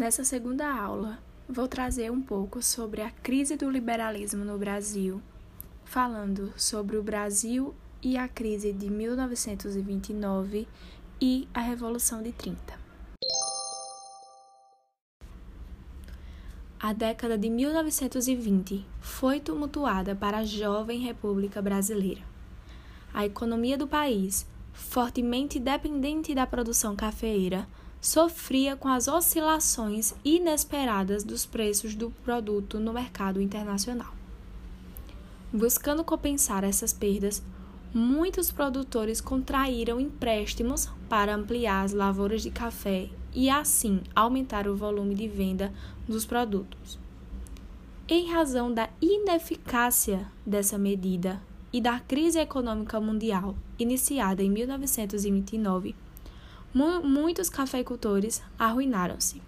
Nessa segunda aula, vou trazer um pouco sobre a crise do liberalismo no Brasil, falando sobre o Brasil e a crise de 1929 e a Revolução de 30. A década de 1920 foi tumultuada para a jovem República Brasileira. A economia do país, fortemente dependente da produção cafeeira, sofria com as oscilações inesperadas dos preços do produto no mercado internacional. Buscando compensar essas perdas, muitos produtores contraíram empréstimos para ampliar as lavouras de café e assim aumentar o volume de venda dos produtos. Em razão da ineficácia dessa medida e da crise econômica mundial iniciada em 1929, mu muitos cafeicultores arruinaram-se.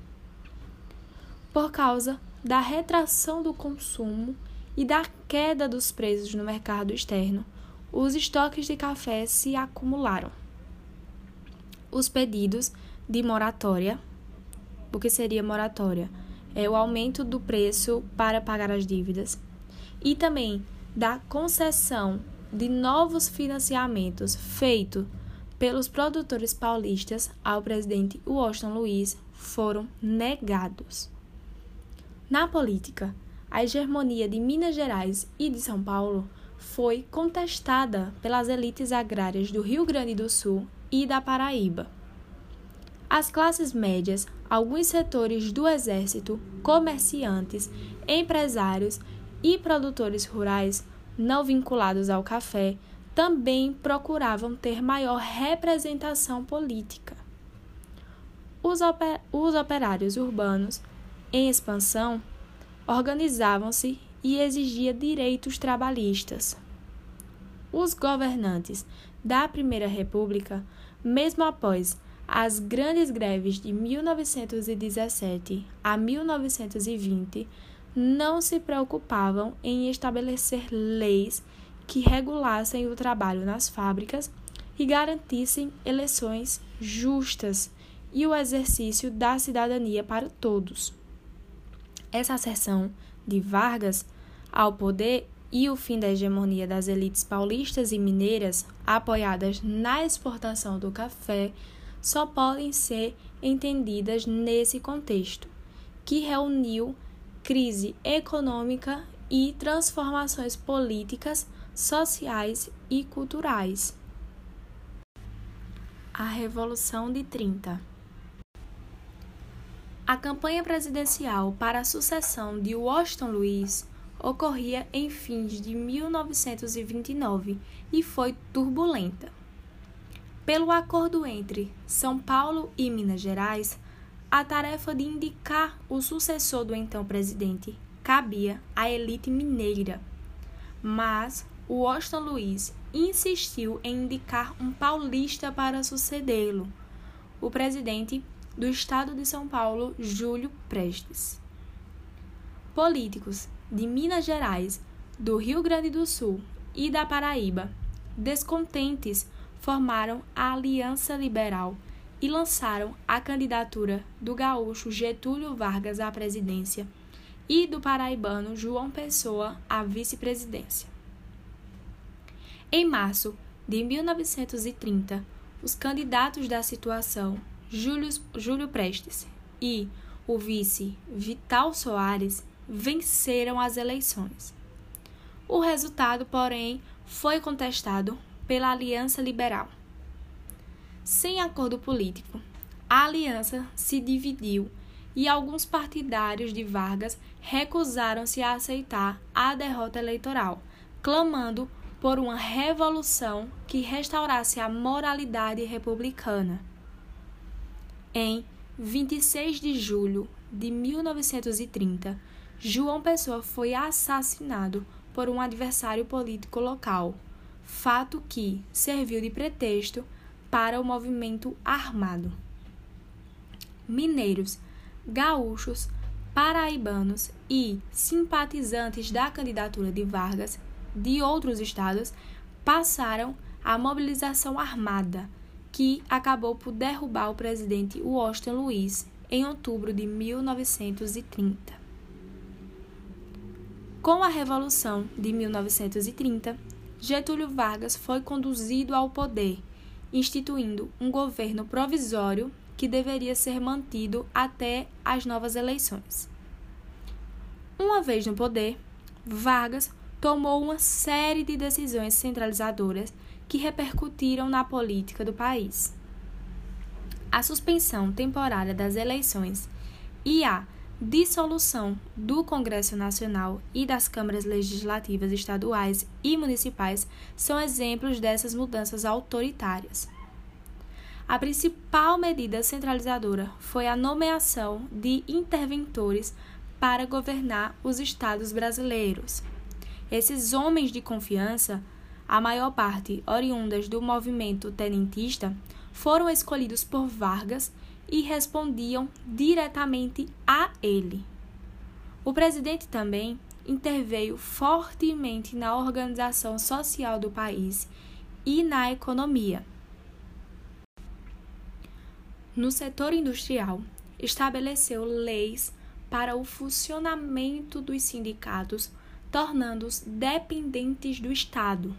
Por causa da retração do consumo e da queda dos preços no mercado externo, os estoques de café se acumularam. Os pedidos de moratória, o que seria moratória? É o aumento do preço para pagar as dívidas e também da concessão de novos financiamentos feito pelos produtores paulistas ao presidente Washington Luiz foram negados. Na política, a hegemonia de Minas Gerais e de São Paulo foi contestada pelas elites agrárias do Rio Grande do Sul e da Paraíba. As classes médias, alguns setores do exército, comerciantes, empresários e produtores rurais não vinculados ao café também procuravam ter maior representação política. Os, oper os operários urbanos, em expansão, organizavam-se e exigiam direitos trabalhistas. Os governantes da Primeira República, mesmo após as grandes greves de 1917 a 1920, não se preocupavam em estabelecer leis que regulassem o trabalho nas fábricas e garantissem eleições justas e o exercício da cidadania para todos. Essa ascensão de Vargas ao poder e o fim da hegemonia das elites paulistas e mineiras, apoiadas na exportação do café, só podem ser entendidas nesse contexto, que reuniu crise econômica e transformações políticas sociais e culturais. A Revolução de 30 A campanha presidencial para a sucessão de Washington Luiz ocorria em fins de 1929 e foi turbulenta. Pelo acordo entre São Paulo e Minas Gerais, a tarefa de indicar o sucessor do então presidente cabia à elite mineira. Mas o Washington Luiz insistiu em indicar um paulista para sucedê-lo, o presidente do estado de São Paulo, Júlio Prestes. Políticos de Minas Gerais, do Rio Grande do Sul e da Paraíba, descontentes, formaram a Aliança Liberal e lançaram a candidatura do gaúcho Getúlio Vargas à presidência e do paraibano João Pessoa à vice-presidência. Em março de 1930, os candidatos da situação, Júlio, Júlio Prestes e o vice Vital Soares, venceram as eleições. O resultado, porém, foi contestado pela Aliança Liberal. Sem acordo político, a aliança se dividiu e alguns partidários de Vargas recusaram-se a aceitar a derrota eleitoral, clamando por uma revolução que restaurasse a moralidade republicana. Em 26 de julho de 1930, João Pessoa foi assassinado por um adversário político local, fato que serviu de pretexto para o movimento armado. Mineiros, gaúchos, paraibanos e simpatizantes da candidatura de Vargas de outros estados passaram a mobilização armada, que acabou por derrubar o presidente Washington Luiz em outubro de 1930. Com a Revolução de 1930, Getúlio Vargas foi conduzido ao poder, instituindo um governo provisório que deveria ser mantido até as novas eleições. Uma vez no poder, Vargas tomou uma série de decisões centralizadoras que repercutiram na política do país. A suspensão temporária das eleições e a dissolução do Congresso Nacional e das câmaras legislativas estaduais e municipais são exemplos dessas mudanças autoritárias. A principal medida centralizadora foi a nomeação de interventores para governar os estados brasileiros. Esses homens de confiança, a maior parte oriundas do movimento tenentista, foram escolhidos por Vargas e respondiam diretamente a ele. O presidente também interveio fortemente na organização social do país e na economia. No setor industrial, estabeleceu leis para o funcionamento dos sindicatos, tornando-os dependentes do Estado,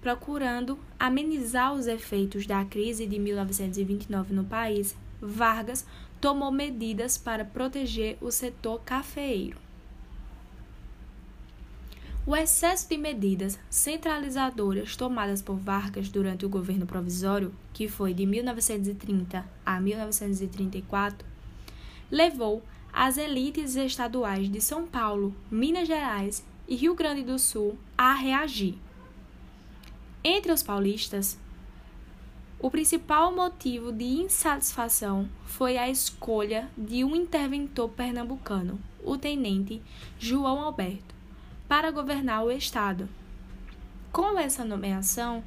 procurando amenizar os efeitos da crise de 1929 no país. Vargas tomou medidas para proteger o setor cafeeiro. O excesso de medidas centralizadoras tomadas por Vargas durante o governo provisório, que foi de 1930 a 1934, levou as elites estaduais de São Paulo, Minas Gerais e Rio Grande do Sul a reagir. Entre os paulistas, o principal motivo de insatisfação foi a escolha de um interventor pernambucano, o tenente João Alberto para governar o Estado. Com essa nomeação,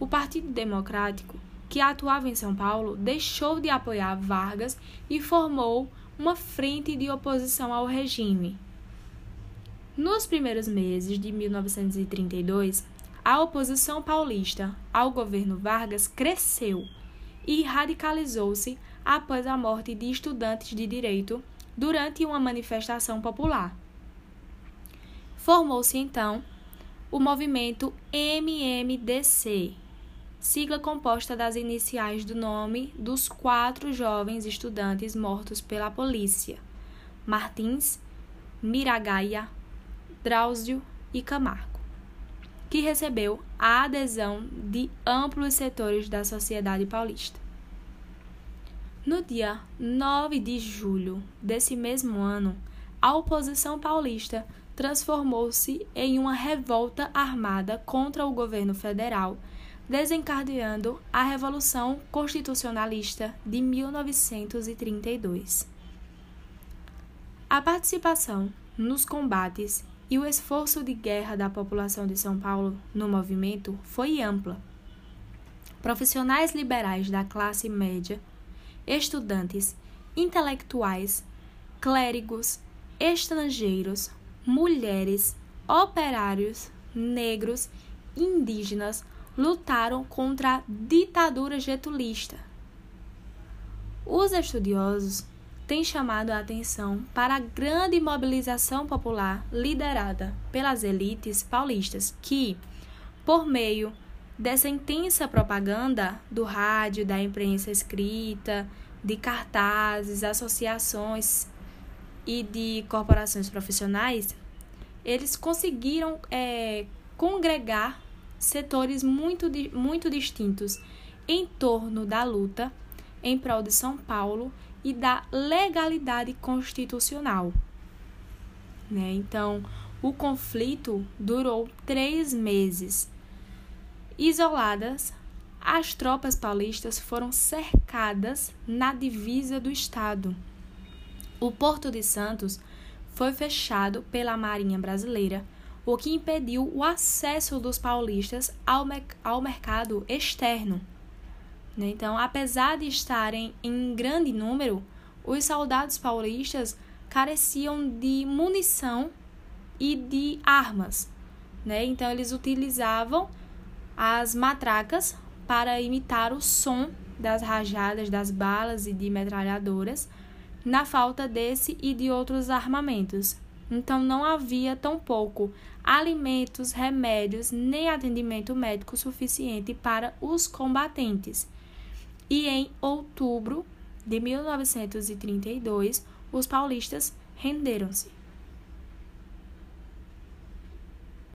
o Partido Democrático, que atuava em São Paulo, deixou de apoiar Vargas e formou uma frente de oposição ao regime. Nos primeiros meses de 1932, a oposição paulista ao governo Vargas cresceu e radicalizou-se após a morte de estudantes de direito durante uma manifestação popular. Formou-se então o movimento MMDC, sigla composta das iniciais do nome dos quatro jovens estudantes mortos pela polícia: Martins, Miragaia, Drauzio e Camargo, que recebeu a adesão de amplos setores da sociedade paulista. No dia 9 de julho desse mesmo ano, a oposição paulista transformou-se em uma revolta armada contra o governo federal, desencadeando a Revolução Constitucionalista de 1932. A participação nos combates e o esforço de guerra da população de São Paulo no movimento foi ampla. Profissionais liberais da classe média, estudantes, intelectuais, clérigos, estrangeiros, mulheres, operários, negros, indígenas lutaram contra a ditadura getulista. Os estudiosos têm chamado a atenção para a grande mobilização popular liderada pelas elites paulistas que, por meio dessa intensa propaganda do rádio, da imprensa escrita, de cartazes, associações e de corporações profissionais, eles conseguiram é, congregar setores muito, muito distintos em torno da luta em prol de São Paulo e da legalidade constitucional. Né? Então, o conflito durou três meses. Isoladas, as tropas paulistas foram cercadas na divisa do Estado o Porto de Santos foi fechado pela Marinha Brasileira, o que impediu o acesso dos paulistas ao, me ao mercado externo. Né? Então, apesar de estarem em grande número, os soldados paulistas careciam de munição e de armas. Né? Então, eles utilizavam as matracas para imitar o som das rajadas das balas e de metralhadoras na falta desse e de outros armamentos. Então não havia tampouco alimentos, remédios nem atendimento médico suficiente para os combatentes. E em outubro de 1932, os paulistas renderam-se.